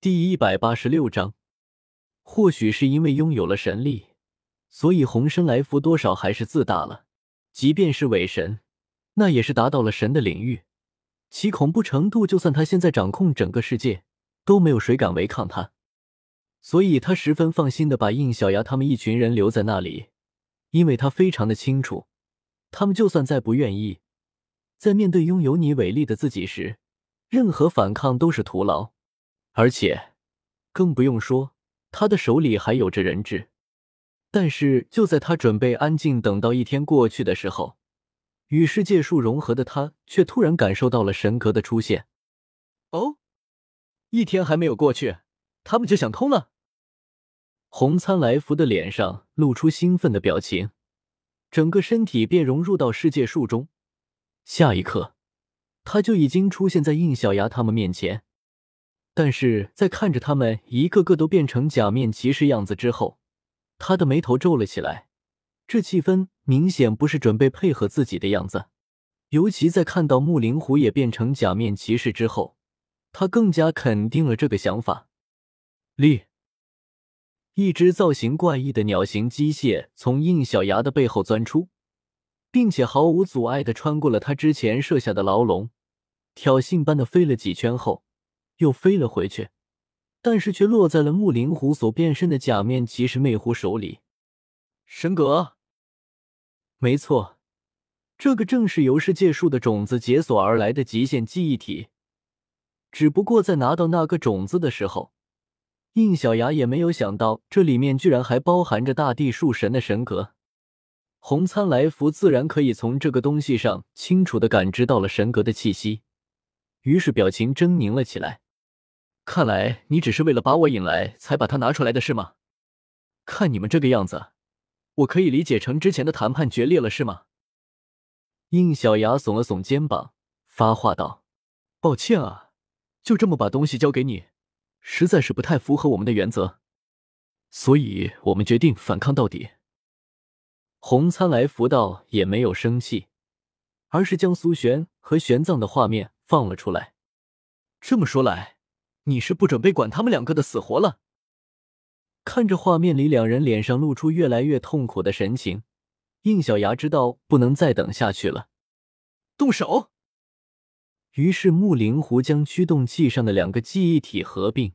第一百八十六章，或许是因为拥有了神力，所以红生来福多少还是自大了。即便是伪神，那也是达到了神的领域，其恐怖程度，就算他现在掌控整个世界，都没有谁敢违抗他。所以他十分放心的把应小牙他们一群人留在那里，因为他非常的清楚，他们就算再不愿意，在面对拥有你伟力的自己时，任何反抗都是徒劳。而且，更不用说他的手里还有着人质。但是就在他准备安静等到一天过去的时候，与世界树融合的他却突然感受到了神格的出现。哦，一天还没有过去，他们就想通了。红参来福的脸上露出兴奋的表情，整个身体便融入到世界树中。下一刻，他就已经出现在应小牙他们面前。但是在看着他们一个个都变成假面骑士样子之后，他的眉头皱了起来。这气氛明显不是准备配合自己的样子。尤其在看到木灵狐也变成假面骑士之后，他更加肯定了这个想法。立，一只造型怪异的鸟形机械从应小牙的背后钻出，并且毫无阻碍的穿过了他之前设下的牢笼，挑衅般的飞了几圈后。又飞了回去，但是却落在了木灵狐所变身的假面骑士魅狐手里。神格，没错，这个正是由世界树的种子解锁而来的极限记忆体。只不过在拿到那个种子的时候，应小牙也没有想到，这里面居然还包含着大地树神的神格。红参来福自然可以从这个东西上清楚的感知到了神格的气息，于是表情狰狞了起来。看来你只是为了把我引来才把它拿出来的是吗？看你们这个样子，我可以理解成之前的谈判决裂了是吗？应小牙耸了耸肩膀，发话道：“抱歉啊，就这么把东西交给你，实在是不太符合我们的原则，所以我们决定反抗到底。”红参来福道也没有生气，而是将苏璇和玄奘的画面放了出来。这么说来。你是不准备管他们两个的死活了？看着画面里两人脸上露出越来越痛苦的神情，应小牙知道不能再等下去了，动手。于是木灵狐将驱动器上的两个记忆体合并，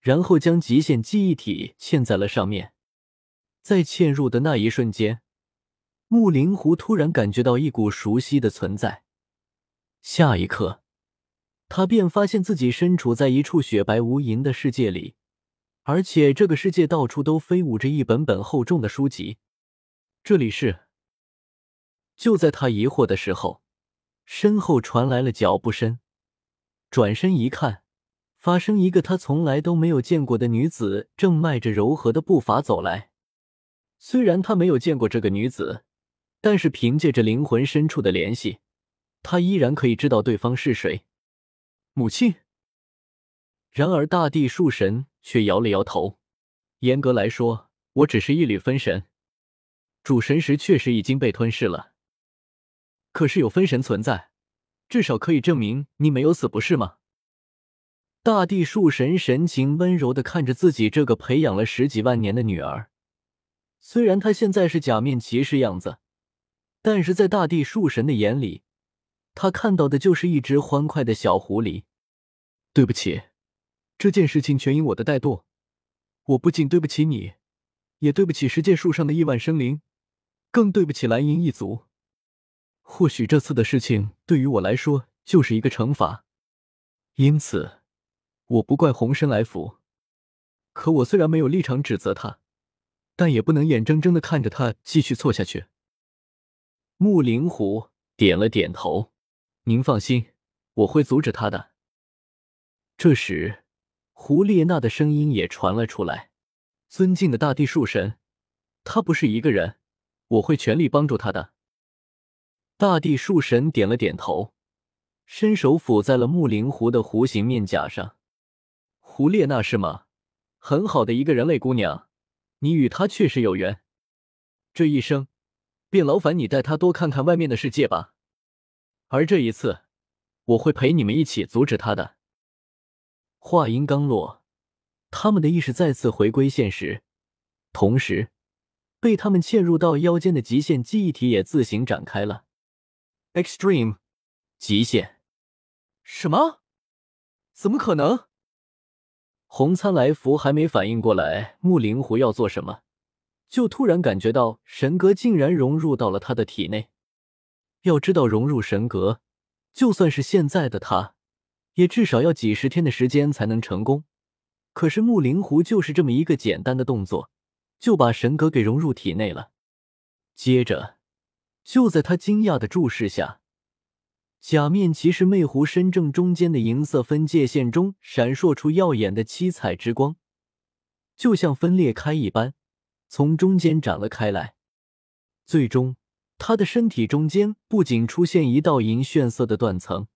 然后将极限记忆体嵌在了上面。在嵌入的那一瞬间，木灵狐突然感觉到一股熟悉的存在，下一刻。他便发现自己身处在一处雪白无垠的世界里，而且这个世界到处都飞舞着一本本厚重的书籍。这里是……就在他疑惑的时候，身后传来了脚步声。转身一看，发生一个他从来都没有见过的女子正迈着柔和的步伐走来。虽然他没有见过这个女子，但是凭借着灵魂深处的联系，他依然可以知道对方是谁。母亲。然而，大地树神却摇了摇头。严格来说，我只是一缕分神，主神石确实已经被吞噬了。可是有分神存在，至少可以证明你没有死，不是吗？大地树神神情温柔的看着自己这个培养了十几万年的女儿。虽然她现在是假面骑士样子，但是在大地树神的眼里。他看到的就是一只欢快的小狐狸。对不起，这件事情全因我的怠惰。我不仅对不起你，也对不起十界树上的亿万生灵，更对不起蓝银一族。或许这次的事情对于我来说就是一个惩罚，因此我不怪红生来福。可我虽然没有立场指责他，但也不能眼睁睁的看着他继续错下去。木灵狐点了点头。您放心，我会阻止他的。这时，胡列娜的声音也传了出来：“尊敬的大地树神，他不是一个人，我会全力帮助他的。”大地树神点了点头，伸手抚在了木灵狐的弧形面甲上。“胡列娜是吗？很好的一个人类姑娘，你与她确实有缘。这一生，便劳烦你带她多看看外面的世界吧。”而这一次，我会陪你们一起阻止他的。话音刚落，他们的意识再次回归现实，同时，被他们嵌入到腰间的极限记忆体也自行展开了。Extreme，极限。什么？怎么可能？红参来福还没反应过来木灵狐要做什么，就突然感觉到神格竟然融入到了他的体内。要知道，融入神格，就算是现在的他，也至少要几十天的时间才能成功。可是木灵狐就是这么一个简单的动作，就把神格给融入体内了。接着，就在他惊讶的注视下，假面骑士魅狐身正中间的银色分界线中闪烁出耀眼的七彩之光，就像分裂开一般，从中间展了开来。最终，他的身体中间不仅出现一道银炫色的断层，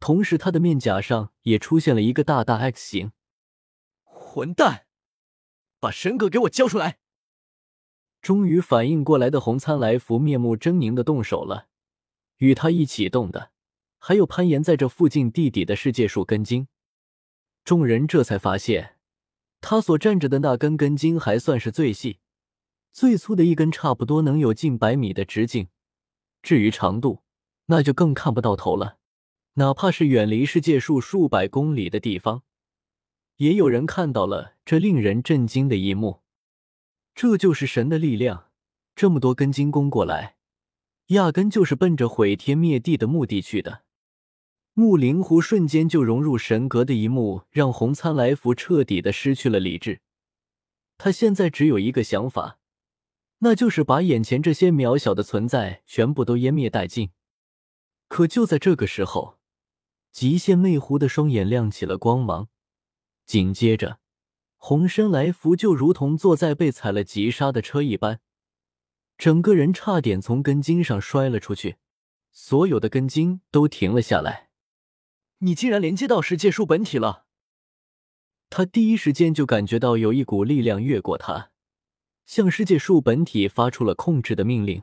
同时他的面颊上也出现了一个大大 X 形。混蛋，把神格给我交出来！终于反应过来的红参来福面目狰狞的动手了。与他一起动的，还有攀岩在这附近地底的世界树根茎。众人这才发现，他所站着的那根根茎还算是最细、最粗的一根，差不多能有近百米的直径。至于长度，那就更看不到头了。哪怕是远离世界数数百公里的地方，也有人看到了这令人震惊的一幕。这就是神的力量，这么多根茎攻过来。压根就是奔着毁天灭地的目的去的。木灵狐瞬间就融入神格的一幕，让红参来福彻底的失去了理智。他现在只有一个想法，那就是把眼前这些渺小的存在全部都湮灭殆尽。可就在这个时候，极限魅狐的双眼亮起了光芒，紧接着，红身来福就如同坐在被踩了急刹的车一般。整个人差点从根茎上摔了出去，所有的根茎都停了下来。你竟然连接到世界树本体了！他第一时间就感觉到有一股力量越过他，向世界树本体发出了控制的命令，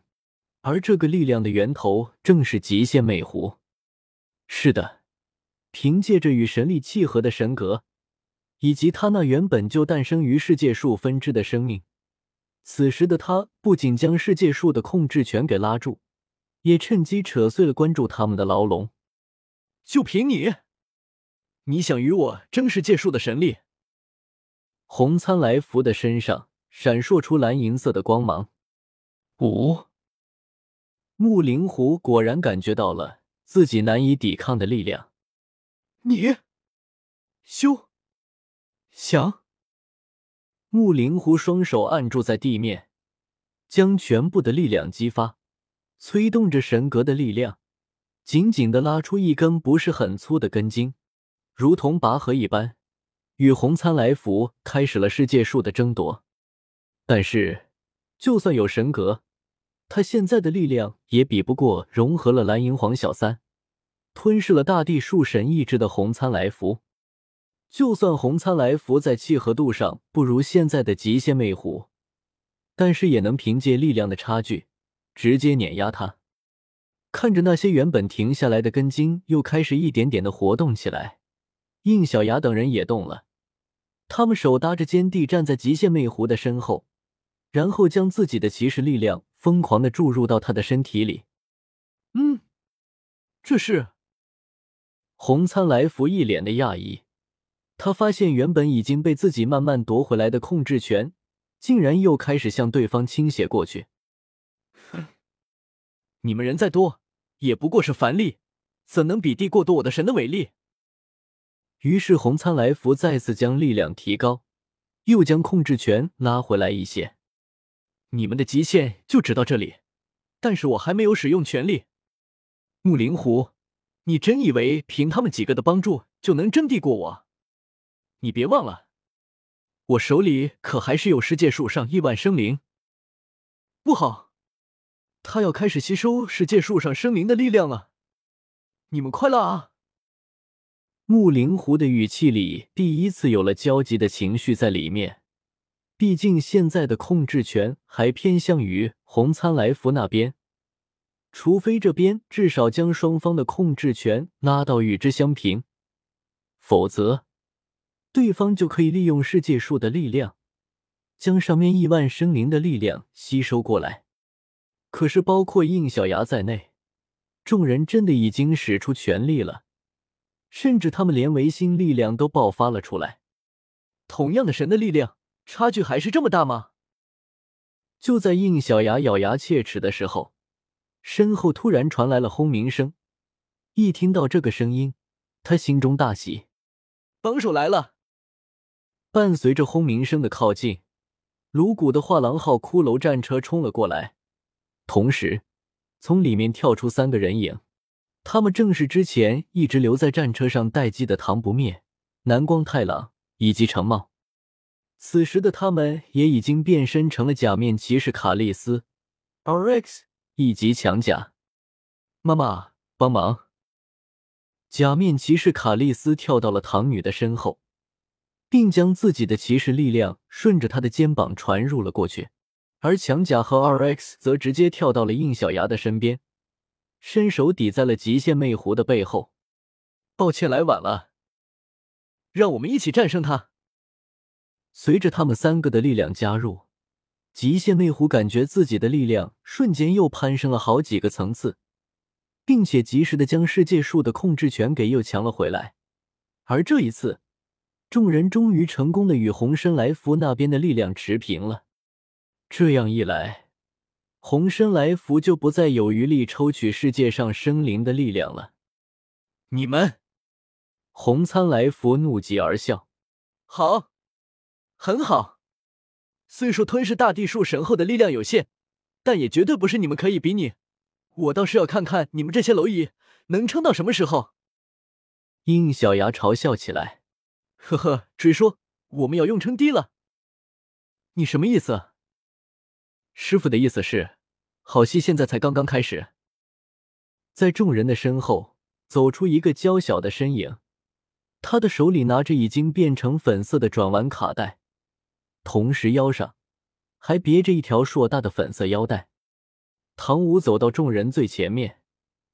而这个力量的源头正是极限美狐。是的，凭借着与神力契合的神格，以及他那原本就诞生于世界树分支的生命。此时的他不仅将世界树的控制权给拉住，也趁机扯碎了关注他们的牢笼。就凭你，你想与我争世界树的神力？红参来福的身上闪烁出蓝银色的光芒。五木灵狐果然感觉到了自己难以抵抗的力量。你休想！木灵狐双手按住在地面，将全部的力量激发，催动着神格的力量，紧紧的拉出一根不是很粗的根茎，如同拔河一般，与红参来福开始了世界树的争夺。但是，就算有神格，他现在的力量也比不过融合了蓝银皇小三，吞噬了大地树神意志的红参来福。就算红参来福在契合度上不如现在的极限魅狐，但是也能凭借力量的差距直接碾压他。看着那些原本停下来的根茎又开始一点点的活动起来，应小牙等人也动了。他们手搭着肩地站在极限魅狐的身后，然后将自己的骑士力量疯狂的注入到他的身体里。嗯，这是红参来福一脸的讶异。他发现，原本已经被自己慢慢夺回来的控制权，竟然又开始向对方倾斜过去。哼，你们人再多，也不过是凡力，怎能比地过多我的神的伟力？于是，红参来福再次将力量提高，又将控制权拉回来一些。你们的极限就只到这里，但是我还没有使用全力。木灵狐，你真以为凭他们几个的帮助就能征地过我？你别忘了，我手里可还是有世界树上亿万生灵。不好，他要开始吸收世界树上生灵的力量了。你们快乐啊！木灵狐的语气里第一次有了焦急的情绪在里面。毕竟现在的控制权还偏向于红参来福那边，除非这边至少将双方的控制权拉到与之相平，否则。对方就可以利用世界树的力量，将上面亿万生灵的力量吸收过来。可是，包括应小牙在内，众人真的已经使出全力了，甚至他们连维新力量都爆发了出来。同样的神的力量，差距还是这么大吗？就在应小牙咬牙切齿的时候，身后突然传来了轰鸣声。一听到这个声音，他心中大喜，帮手来了。伴随着轰鸣声的靠近，颅骨的画廊号骷髅战车冲了过来，同时从里面跳出三个人影，他们正是之前一直留在战车上待机的唐不灭、南光太郎以及程茂。此时的他们也已经变身成了假面骑士卡利斯、RX 以及强甲。妈妈，帮忙！假面骑士卡利斯跳到了唐女的身后，并将自己的骑士力量顺着她的肩膀传入了过去，而强甲和 RX 则直接跳到了应小牙的身边，伸手抵在了极限魅狐的背后。抱歉，来晚了，让我们一起战胜他。随着他们三个的力量加入，极限魅狐感觉自己的力量瞬间又攀升了好几个层次。并且及时的将世界树的控制权给又抢了回来，而这一次，众人终于成功的与红参来福那边的力量持平了。这样一来，红参来福就不再有余力抽取世界上生灵的力量了。你们，红参来福怒极而笑：“好，很好。虽说吞噬大地树神后的力量有限，但也绝对不是你们可以比拟。”我倒是要看看你们这些蝼蚁能撑到什么时候。应小牙嘲笑起来：“呵呵，追说我们要用撑低了。你什么意思？”师傅的意思是，好戏现在才刚刚开始。在众人的身后走出一个娇小的身影，他的手里拿着已经变成粉色的转弯卡带，同时腰上还别着一条硕大的粉色腰带。唐舞走到众人最前面，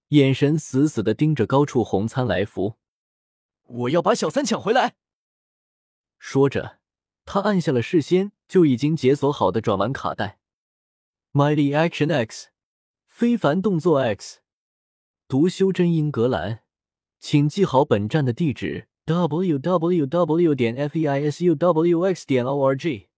眼神死死的盯着高处红参来福。我要把小三抢回来！说着，他按下了事先就已经解锁好的转弯卡带。Mighty Action X，非凡动作 X，读修真英格兰，请记好本站的地址 www.feisuwx.org